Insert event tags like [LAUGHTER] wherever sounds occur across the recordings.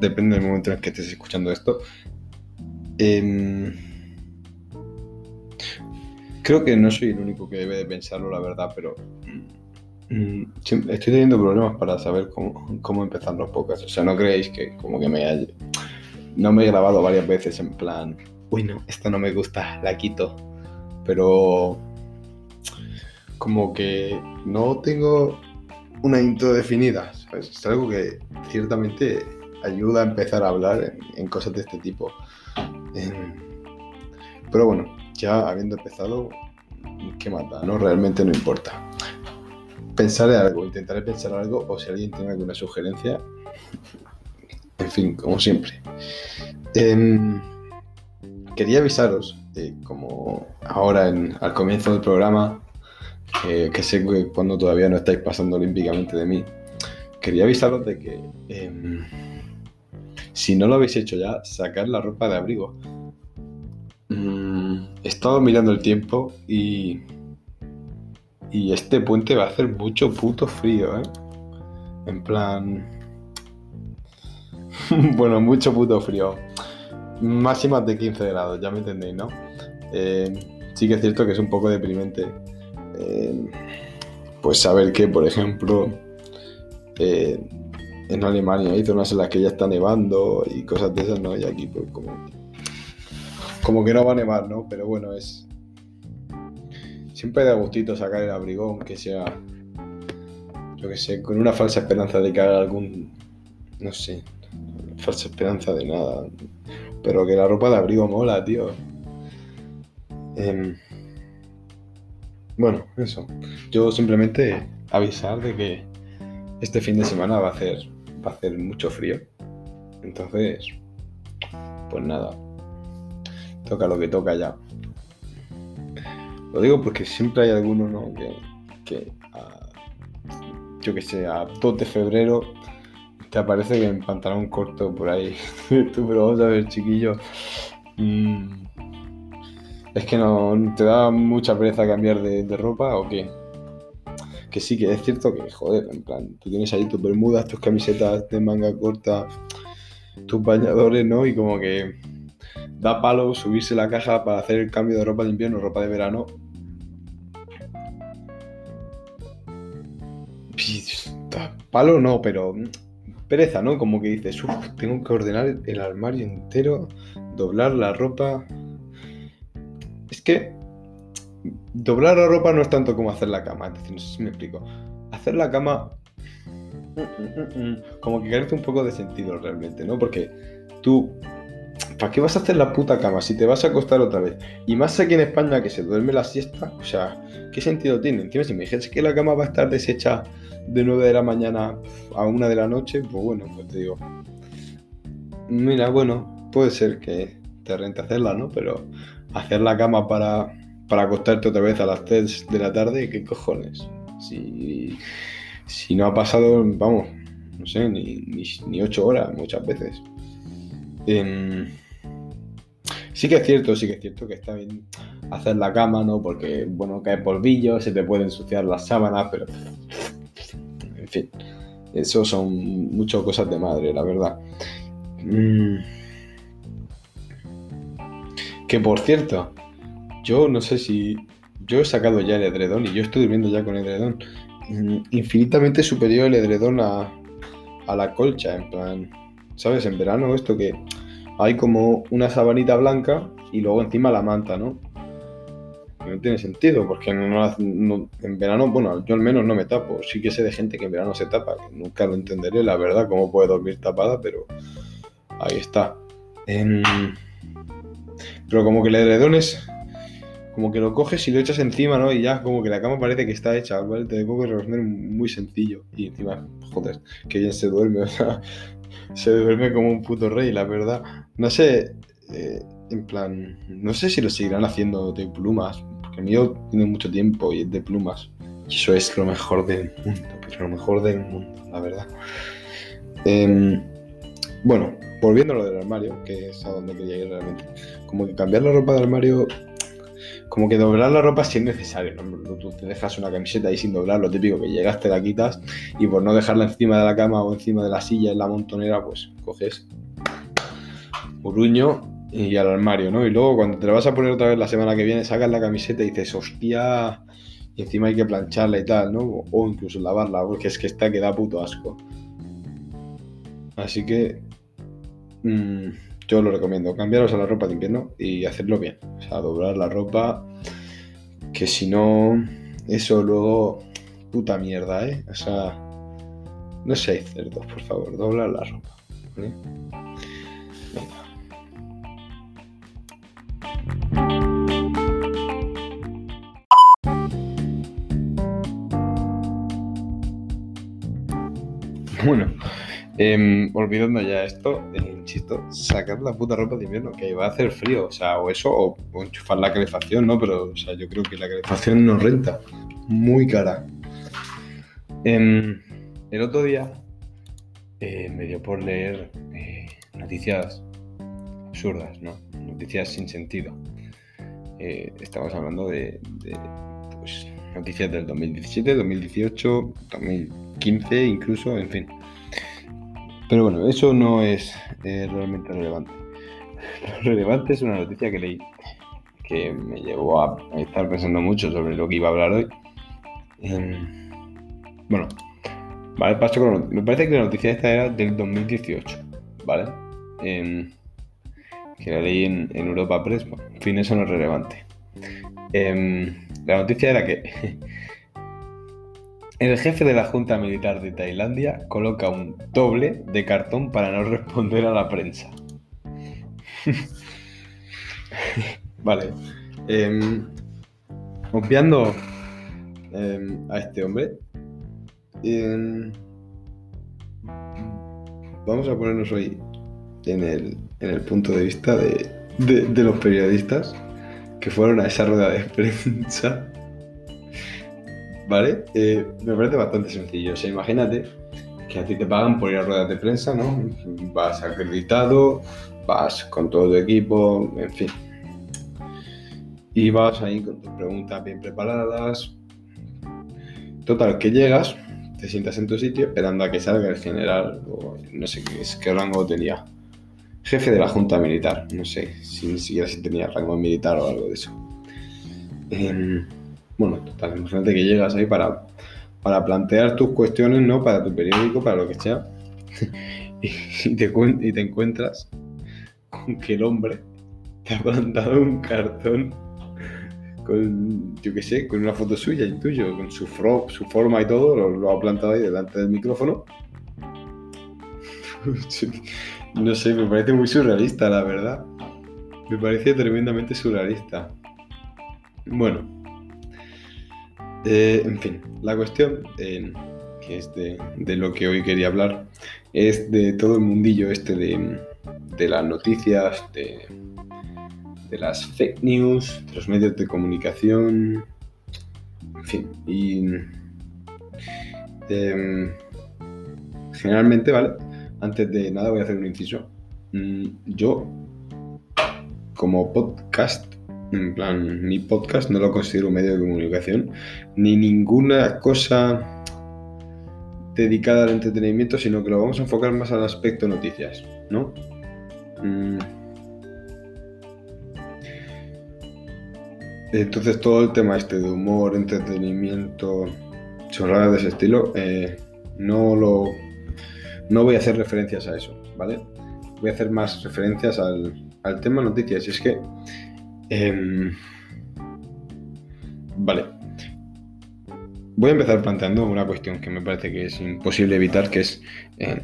depende del momento en el que estés escuchando esto. Em, creo que no soy el único que debe de pensarlo, la verdad, pero mm, estoy teniendo problemas para saber cómo, empezar los podcasts. O sea, no creéis que como que me haya... No me he grabado varias veces en plan, uy no, esta no me gusta, la quito. Pero como que no tengo una intro definida, Es algo que ciertamente ayuda a empezar a hablar en, cosas de este tipo. pero bueno, ya habiendo empezado, ¿qué mata? ¿no? Realmente no importa. Pensaré algo, intentaré pensar algo, o si alguien tiene alguna sugerencia, en fin, como siempre. Em, quería avisaros, como ahora al comienzo del programa, que sé que cuando todavía no estáis pasando olímpicamente de mí, quería avisaros de que em, si no lo habéis hecho ya, sacar la ropa de abrigo. Mm, he estado mirando el tiempo y, y este puente va a hacer mucho puto frío, ¿eh? En plan... [LAUGHS] bueno, mucho puto frío. Máximas de 15 grados, ya me entendéis, ¿no? Eh, sí que es cierto que es un poco deprimente eh, pues saber que, por ejemplo, eh, en Alemania hay zonas en las que ya está nevando y cosas de esas, ¿no? Y aquí pues como, como que no va a nevar, ¿no? Pero bueno, es... Siempre da gustito sacar el abrigo, aunque sea, yo que sé, con una falsa esperanza de que haga algún, no sé, falsa esperanza de nada. Pero que la ropa de abrigo mola, tío. Eh, bueno, eso. Yo simplemente avisar de que este fin de semana va a hacer, va a hacer mucho frío. Entonces, pues nada. Toca lo que toca ya. Lo digo porque siempre hay alguno, ¿no? Que, que yo que sé, a 2 de febrero te aparece que en pantalón corto por ahí. [LAUGHS] Tú, pero vamos a ver, chiquillo. Mmm, ¿Es que no te da mucha pereza cambiar de, ropa o qué? Que sí, que es cierto que, joder, en plan, tú tienes ahí tus bermudas, tus camisetas de manga corta, tus bañadores, ¿no? Y como que da palo subirse la caja para hacer el cambio de ropa de invierno, ropa de verano. Palo no, pero pereza, ¿no? Como que dices, uff, tengo que ordenar el armario entero, doblar la ropa, es que doblar la ropa no es tanto como hacer la cama, es no sé si me explico. Hacer la cama como que carece un poco de sentido realmente, ¿no? Porque tú, ¿para qué vas a hacer la puta cama si te vas a acostar otra vez? Y más aquí en España que se duerme la siesta, o sea, ¿qué sentido tiene? Encima, si me dijeras que la cama va a estar deshecha de 9 de la mañana a 1 de la noche, pues bueno, pues te digo, mira, bueno, puede ser que te rente hacerla, ¿no? Pero hacer la cama para, para acostarte otra vez a las 3 de la tarde, ¿qué cojones? Si, si no ha pasado, vamos, no sé, ni, ni, 8 horas muchas veces. Em, sí que es cierto, sí que es cierto que está bien hacer la cama, ¿no? Porque, bueno, cae polvillo, se te puede ensuciar las sábanas, pero... En fin, eso son muchas cosas de madre, la verdad. Mm. Que por cierto, yo no sé si. Yo he sacado ya el edredón y yo estoy durmiendo ya con el edredón. Mm, infinitamente superior el edredón a, a la colcha, en plan. ¿Sabes? En verano esto que hay como una sabanita blanca y luego encima la manta, ¿no? No tiene sentido, porque en verano, bueno, yo al menos no me tapo. Sí que sé de gente que en verano se tapa, nunca lo entenderé, la verdad, cómo puede dormir tapada, pero ahí está. En... Pero como que el edredón es. Como que lo coges y lo echas encima, ¿no? Y ya como que la cama parece que está hecha, ¿vale? Te tengo que responder muy sencillo. Y encima, joder, que bien se duerme, [LAUGHS] o sea, se duerme como un puto rey, la verdad. No sé, eh, en plan, no sé si lo seguirán haciendo de plumas, porque el mío tiene mucho tiempo y es de plumas. Eso es lo mejor del mundo, pero lo mejor del mundo, la verdad. Em, bueno, volviendo a lo del armario, que es a donde quería ir realmente. Como que cambiar la ropa del armario, como que doblar la ropa si es necesario. ¿no? Tú te dejas una camiseta ahí sin doblar, lo típico que llegas, te la quitas y por no dejarla encima de la cama o encima de la silla en la montonera, pues coges uruño y al armario, ¿no? Y luego cuando te la vas a poner otra vez la semana que viene, sacas la camiseta y dices, hostia, y encima hay que plancharla y tal, ¿no? O incluso lavarla, porque es que esta queda puto asco. Así que mmm, yo lo recomiendo, cambiaros a la ropa de invierno y hacerlo bien. O sea, doblar la ropa, que si no, eso luego, puta mierda, ¿eh? O sea, no seáis cerdos, por favor, doblar la ropa. Bueno, eh, olvidando ya esto, eh, insisto, sacar la puta ropa de invierno, que va a hacer frío, o sea, o eso, o, enchufar la calefacción, ¿no? Pero, o sea, yo creo que la calefacción no renta, muy cara. Eh, el otro día eh, me dio por leer eh, noticias absurdas, ¿no? Noticias sin sentido. Eh, estamos hablando de, de pues, noticias del 2017, 2018, 2015 incluso, en fin. Pero bueno, eso no es eh, realmente relevante. [LAUGHS] Lo relevante es una noticia que leí que me llevó a, estar pensando mucho sobre lo que iba a hablar hoy. Eh, bueno, vale, paso con Me parece que la noticia esta era del 2018, ¿vale? Eh, que la leí en, Europa Press. Bueno, en fin, eso no es relevante. la noticia era que [LAUGHS] El jefe de la Junta Militar de Tailandia coloca un doble de cartón para no responder a la prensa. [LAUGHS] vale. Eh, a este hombre, eh, vamos a ponernos hoy en el, en el punto de vista de, de los periodistas que fueron a esa rueda de [LAUGHS] prensa ¿vale? Eh, me parece bastante sencillo. O sea, imagínate que a ti te pagan por ir a ruedas de prensa, ¿no? Vas acreditado, vas con todo tu equipo, en fin. Y vas ahí con tus preguntas bien preparadas. Total, que llegas, te sientas en tu sitio esperando a que salga el general, o no sé qué, qué rango tenía. Jefe de la Junta Militar, no sé si ni siquiera si tenía rango militar o algo de eso. Eh, bueno, total, imagínate que llegas ahí para, para plantear tus cuestiones, ¿no? Para tu periódico, para lo que sea. [LAUGHS] y, te, encuentras con que el hombre te ha plantado un cartón con, yo qué sé, con una foto suya y tuyo, con su, fro, su forma y todo, lo, ha plantado ahí delante del micrófono. [LAUGHS] no sé, me parece muy surrealista, la verdad. Me parece tremendamente surrealista. Bueno, eh, en fin, la cuestión, eh, que es de, lo que hoy quería hablar, es de todo el mundillo este de, las noticias, de, las fake news, de los medios de comunicación, en fin, y eh, generalmente, ¿vale? Antes de nada voy a hacer un inciso. Mm, yo, como podcast en plan, mi podcast no lo considero medio de comunicación, ni ninguna cosa dedicada al entretenimiento, sino que lo vamos a enfocar más al aspecto noticias, ¿no? Mm. Entonces todo el tema este de humor, entretenimiento, chorradas de ese estilo, eh, no lo... No voy a hacer referencias a eso, ¿vale? Voy a hacer más referencias al, al tema noticias. Y es que Eh, vale. Voy a empezar planteando una cuestión que me parece que es imposible evitar, que es eh,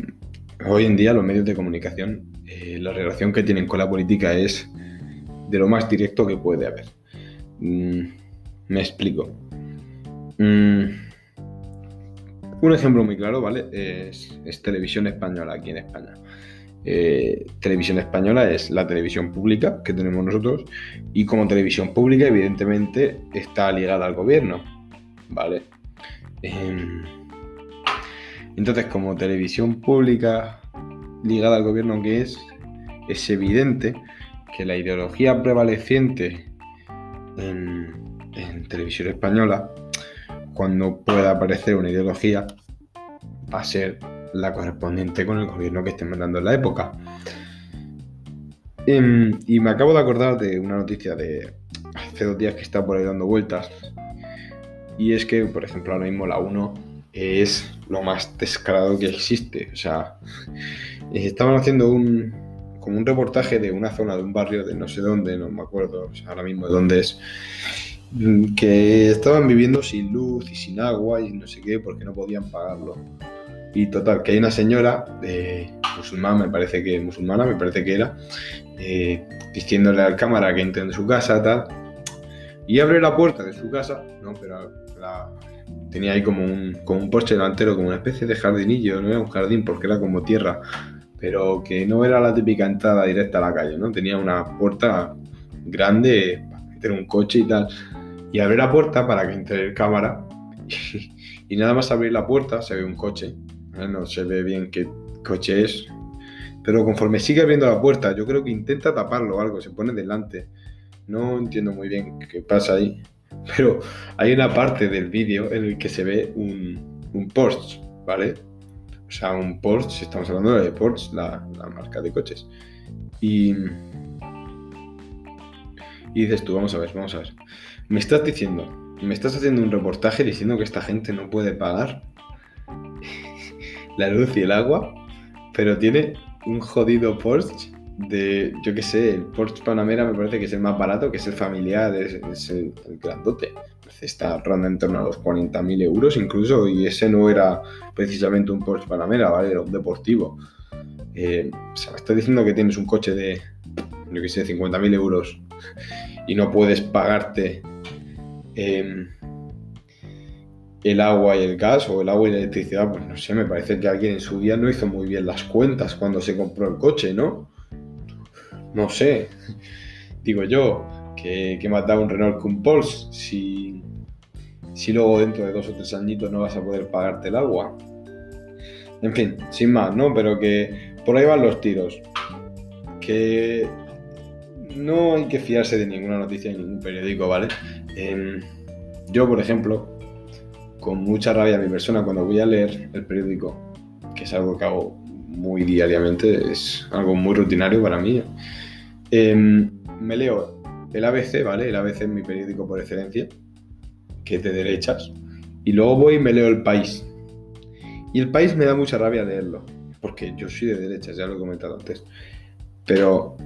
hoy en día los medios de comunicación, eh, la relación que tienen con la política es de lo más directo que puede haber. Mm, me explico. Mm, un ejemplo muy claro, ¿vale? Es, es televisión española aquí en España. Eh, televisión española es la televisión pública que tenemos nosotros y como televisión pública evidentemente está ligada al gobierno, ¿vale? Eh, entonces como televisión pública ligada al gobierno que es, es evidente que la ideología prevaleciente en, en televisión española, cuando pueda aparecer una ideología, va a ser la correspondiente con el gobierno que estén mandando en la época. Em, y me acabo de acordar de una noticia de hace dos días que está por ahí dando vueltas. Y es que, por ejemplo, ahora mismo la 1 es lo más descarado que existe. O sea, [LAUGHS] estaban haciendo un, como un reportaje de una zona de un barrio de no sé dónde, no me acuerdo ahora mismo de dónde es, que estaban viviendo sin luz y sin agua y no sé qué porque no podían pagarlo. Y total, que hay una señora de musulmana, me parece que musulmana, me parece que era, eh, diciéndole al cámara que entre en su casa, tal. Y abre la puerta de su casa, ¿no? Pero tenía ahí como un, como un porche delantero, como una especie de jardinillo, no era un jardín porque era como tierra, pero que no era la típica entrada directa a la calle, ¿no? Tenía una puerta grande para meter un coche y tal. Y abre la puerta para que entre el cámara. [LAUGHS] Y, nada más abrir la puerta se ve un coche. No se ve bien qué coche es. Pero conforme sigue abriendo la puerta, yo creo que intenta taparlo o algo, se pone delante. No entiendo muy bien qué pasa ahí. Pero hay una parte del vídeo en el que se ve un, un Porsche, ¿vale? O sea, un Porsche, estamos hablando de Porsche, la, marca de coches. Y, y dices tú, vamos a ver, vamos a ver. Me estás diciendo, me estás haciendo un reportaje diciendo que esta gente no puede pagar la luz y el agua, pero tiene un jodido Porsche de, yo qué sé, el Porsche Panamera me parece que es el más barato, que es el familiar, es, el, grandote. Está ronda en torno a los 40.000 euros incluso, y ese no era precisamente un Porsche Panamera, ¿vale? Era un deportivo. Eh, o sea, me estás diciendo que tienes un coche de, yo qué sé, 50.000 euros y no puedes pagarte em, el agua y el gas o el agua y la electricidad, pues no sé, me parece que alguien en su día no hizo muy bien las cuentas cuando se compró el coche, ¿no? No sé, [LAUGHS] digo yo, que, que da un Renault que un Porsche si, si luego dentro de dos o tres añitos no vas a poder pagarte el agua. En fin, sin más, ¿no? Pero que por ahí van los tiros. Que no hay que fiarse de ninguna noticia en ningún periódico, ¿vale? Em, yo, por ejemplo, con mucha rabia a mi persona cuando voy a leer el periódico, que es algo que hago muy diariamente, es algo muy rutinario para mí. Em, me leo el ABC, ¿vale? El ABC es mi periódico por excelencia, que es de derechas, y luego voy y me leo El País. Y El País me da mucha rabia leerlo, porque yo soy de derechas, ya lo he comentado antes. Pero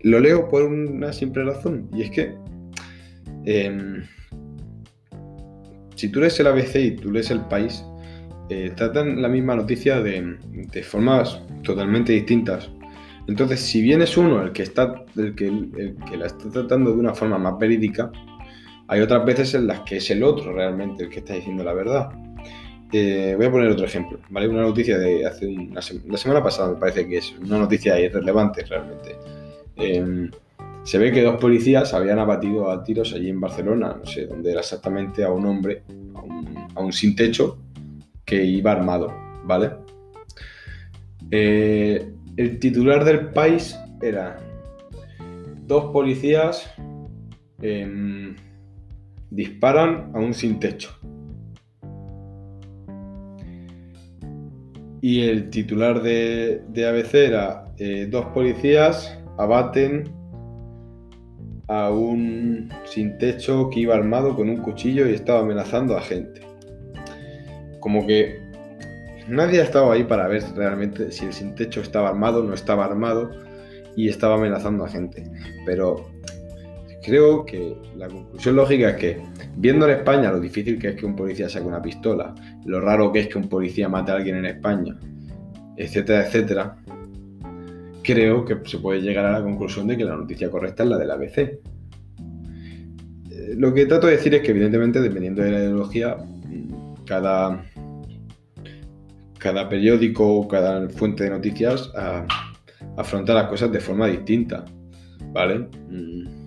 lo leo por una simple razón, y es que em, si tú lees el ABC y tú lees el país, eh, tratan la misma noticia de, formas totalmente distintas. Entonces, si bien es uno el que, está, el que, la está tratando de una forma más verídica, hay otras veces en las que es el otro realmente el que está diciendo la verdad. Eh, voy a poner otro ejemplo, ¿vale? Una noticia de hace una la semana pasada, me parece que es una noticia irrelevante realmente. Em, se ve que dos policías habían abatido a tiros allí en Barcelona, no sé dónde era exactamente, a un hombre, a un, sin techo, que iba armado, ¿vale? Eh, el titular del país era dos policías em, disparan a un sin techo. Y el titular de, ABC era eh, dos policías abaten a un sin techo que iba armado con un cuchillo y estaba amenazando a gente. Como que nadie ha estado ahí para ver realmente si el sin techo estaba armado no estaba armado y estaba amenazando a gente. Pero creo que la conclusión lógica es que, viendo en España lo difícil que es que un policía saque una pistola, lo raro que es que un policía mate a alguien en España, etcétera, etcétera, creo que se puede llegar a la conclusión de que la noticia correcta es la del ABC. Eh, lo que trato de decir es que evidentemente, dependiendo de la ideología, cada, cada periódico o cada fuente de noticias afronta las cosas de forma distinta. ¿Vale? Mm.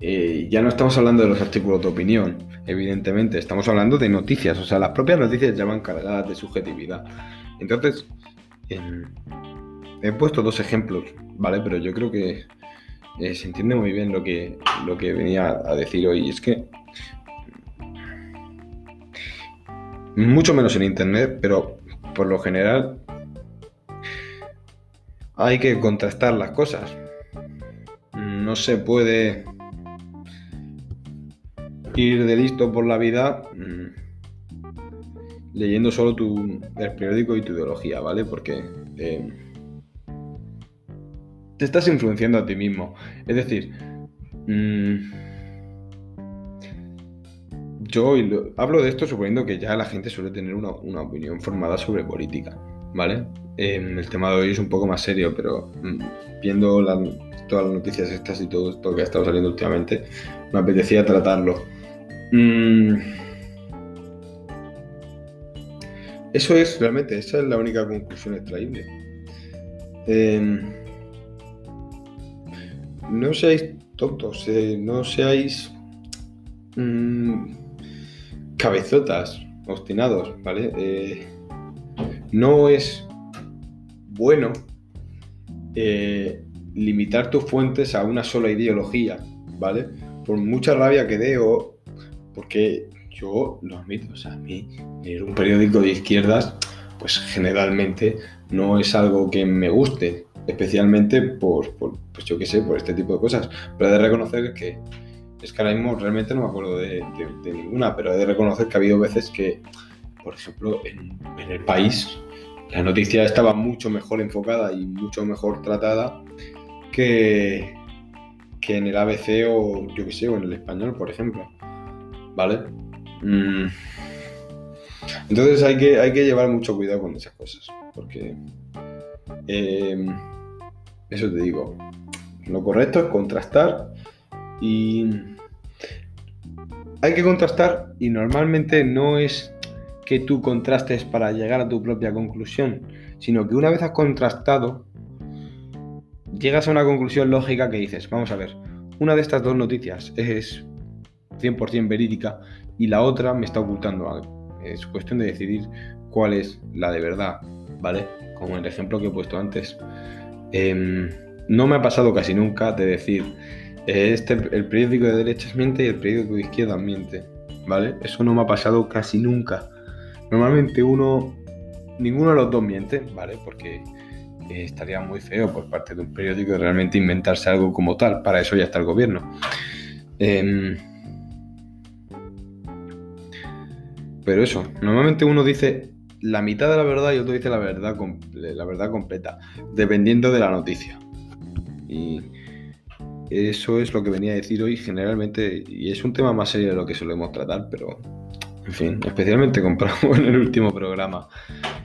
Eh, ya no estamos hablando de los artículos de opinión, evidentemente, estamos hablando de noticias, o sea, las propias noticias ya van cargadas de subjetividad. Entonces, he puesto dos ejemplos, ¿vale? Pero yo creo que eh, se entiende muy bien lo que, lo que venía a decir hoy. Es que mucho menos en internet, pero por lo general hay que contrastar las cosas. No se puede ir de listo por la vida mm, leyendo solo tu, el periódico y tu ideología, ¿vale? Porque eh, te estás influenciando a ti mismo. Es decir, mm, yo hablo de esto suponiendo que ya la gente suele tener una, opinión formada sobre política, ¿vale? Em, el tema de hoy es un poco más serio, pero mm, viendo todas las noticias estas y todo esto que ha estado saliendo últimamente, me apetecía tratarlo. Mm, eso es realmente, esa es la única conclusión extraíble. Em, no seáis tontos, eh, no seáis mm, cabezotas, obstinados, ¿vale? Eh, no es bueno eh, limitar tus fuentes a una sola ideología, ¿vale? Por mucha rabia que dé o porque yo lo admito, o sea, a mí leer un periódico de izquierdas, pues generalmente no es algo que me guste, especialmente por, pues yo qué sé, por este tipo de cosas, pero he de reconocer que es que ahora mismo realmente no me acuerdo de, ninguna, pero he de reconocer que ha habido veces que, por ejemplo, en, el país la noticia estaba mucho mejor enfocada y mucho mejor tratada que, que en el ABC o yo qué sé, o en el español, por ejemplo. ¿Vale? Mm. Entonces hay que, hay que llevar mucho cuidado con esas cosas, porque em, eso te digo, lo correcto es contrastar y hay que contrastar y normalmente no es que tú contrastes para llegar a tu propia conclusión, sino que una vez has contrastado, llegas a una conclusión lógica que dices, vamos a ver, una de estas dos noticias es 100% verídica y la otra me está ocultando algo. Es cuestión de decidir cuál es la de verdad, ¿vale? Como el ejemplo que he puesto antes. Em, no me ha pasado casi nunca de decir, este, el periódico de derechas miente y el periódico de izquierda miente, ¿vale? Eso no me ha pasado casi nunca. Normalmente uno, ninguno de los dos miente, ¿vale? Porque eh, estaría muy feo por parte de un periódico realmente inventarse algo como tal. Para eso ya está el gobierno. Em, pero eso, normalmente uno dice la mitad de la verdad y otro dice la verdad, la verdad completa, dependiendo de la noticia. Y eso es lo que venía a decir hoy generalmente, y es un tema más serio de lo que solemos tratar, pero en fin, especialmente compramos [LAUGHS] en el último programa.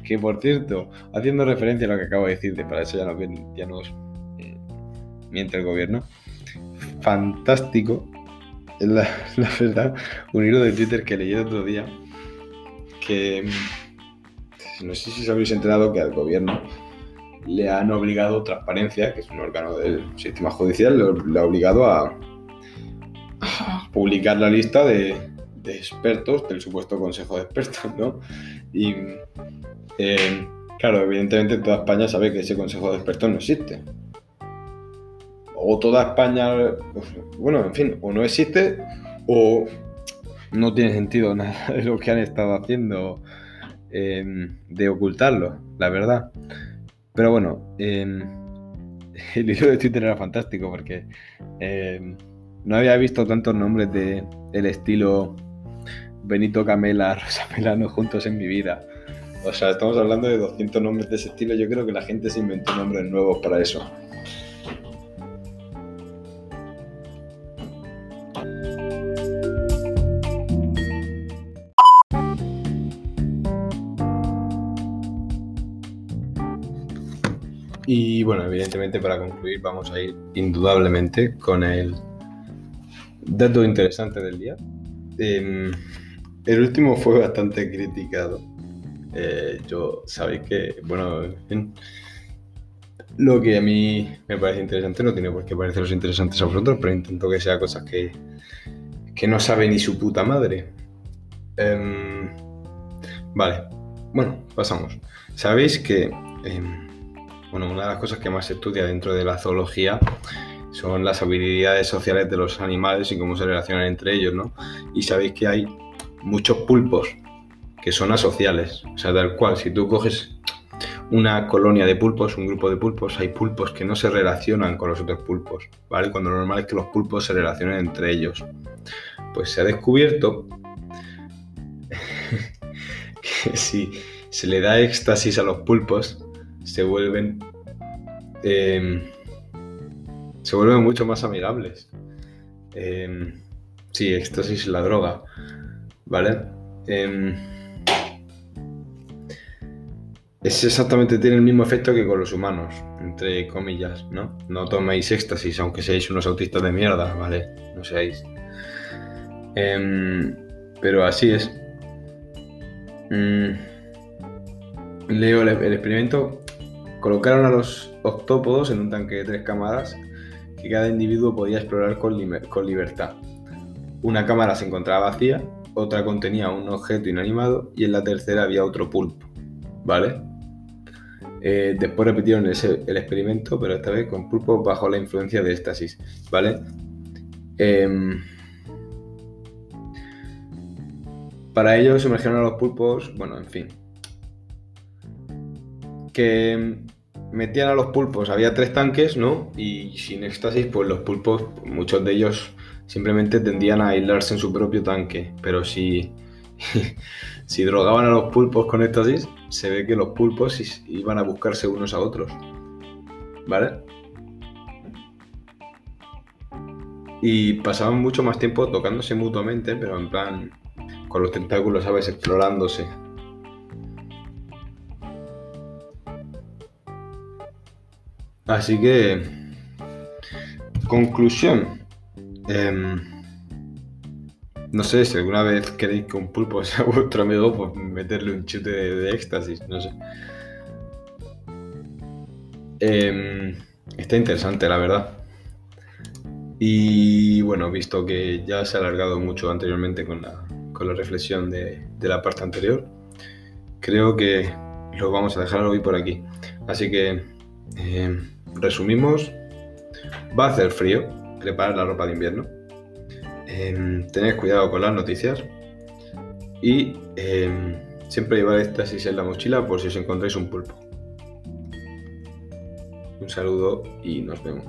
Que por cierto, haciendo referencia a lo que acabo de decirte, para eso ya nos, ya nos eh, miente el gobierno, fantástico, la, [LAUGHS] la verdad, un hilo de Twitter que leí el otro día, que no sé si os habéis enterado que al gobierno le han obligado Transparencia, que es un órgano del sistema judicial, le, ha obligado a, publicar la lista de, expertos del supuesto consejo de expertos, ¿no? Y eh, claro, evidentemente toda España sabe que ese consejo de expertos no existe. O toda España, bueno, en fin, o no existe o no tiene sentido [LAUGHS] nada de lo que han estado haciendo eh, de ocultarlo, la verdad. Pero bueno, em, [LAUGHS] el hilo de Twitter era fantástico porque em, no había visto tantos nombres de el estilo Benito Camela, [LAUGHS] Rosa Melano juntos en mi vida. O sea, estamos hablando de 200 nombres de ese estilo. Yo creo que la gente se inventó nombres nuevos para eso. Y bueno, evidentemente para concluir vamos a ir indudablemente con el dato interesante del día. Em, el último fue bastante criticado. Eh, yo sabéis que, bueno, en lo que a mí me parece interesante no tiene por qué pareceros interesantes a vosotros, pero intento que sea cosas que, que no sabe ni su puta madre. Em, vale, bueno, pasamos. Sabéis que em, bueno, una de las cosas que más se estudia dentro de la zoología son las habilidades sociales de los animales y cómo se relacionan entre ellos, ¿no? Y sabéis que hay muchos pulpos que son asociales, o sea, tal cual, si tú coges una colonia de pulpos, un grupo de pulpos, hay pulpos que no se relacionan con los otros pulpos, ¿vale? Cuando lo normal es que los pulpos se relacionen entre ellos. Pues se ha descubierto [LAUGHS] que si se le da éxtasis a los pulpos, se vuelven. Em, se vuelven mucho más amigables. Eh, sí, éxtasis la droga. ¿Vale? Em, es exactamente, tiene el mismo efecto que con los humanos, entre comillas, ¿no? No toméis éxtasis, aunque seáis unos autistas de mierda, ¿vale? No seáis. Em, pero así es. Mm, leo el, experimento. Colocaron a los octópodos en un tanque de tres cámaras que cada individuo podía explorar con, con libertad. Una cámara se encontraba vacía, otra contenía un objeto inanimado y en la tercera había otro pulpo. ¿Vale? Eh, después repitieron el experimento, pero esta vez con pulpos bajo la influencia de éxtasis. ¿Vale? Em, para ello sumergieron a los pulpos, bueno, en fin. Que metían a los pulpos, había tres tanques, ¿no? Y sin éxtasis, pues los pulpos, muchos de ellos simplemente tendían a aislarse en su propio tanque. Pero si, [LAUGHS] si drogaban a los pulpos con éxtasis, se ve que los pulpos iban a buscarse unos a otros. ¿Vale? Y pasaban mucho más tiempo tocándose mutuamente, pero en plan con los tentáculos, ¿sabes? Explorándose. Así que, conclusión. Em, no sé, si alguna vez queréis que un pulpo [LAUGHS] sea vuestro amigo, pues meterle un chute de, éxtasis, no sé. Em, está interesante, la verdad. Y bueno, visto que ya se ha alargado mucho anteriormente con la, con la reflexión de, la parte anterior, creo que lo vamos a dejar hoy por aquí. Así que em, resumimos, va a hacer frío, preparar la ropa de invierno eh, tened cuidado con las noticias y em, siempre llevar éxtasis en la mochila por si os encontráis un pulpo. Un saludo y nos vemos.